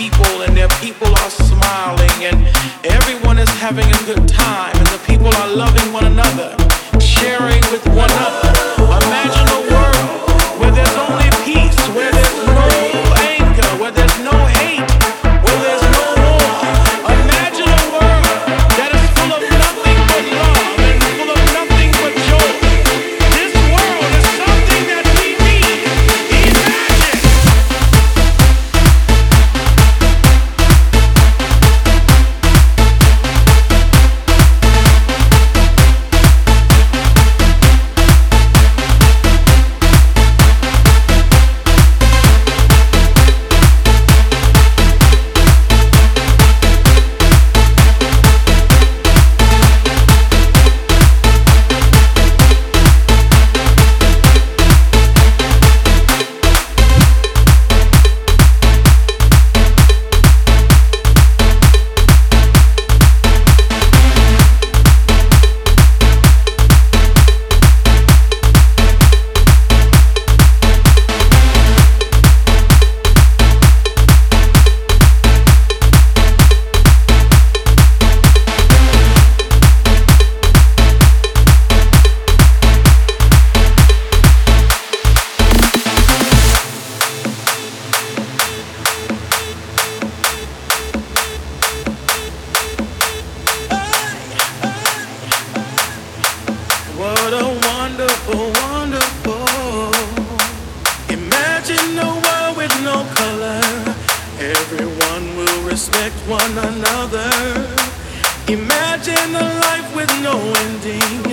people and their people are smiling and everyone is having a good time and the people are loving one another, sharing with protect one another. Imagine a life with no ending.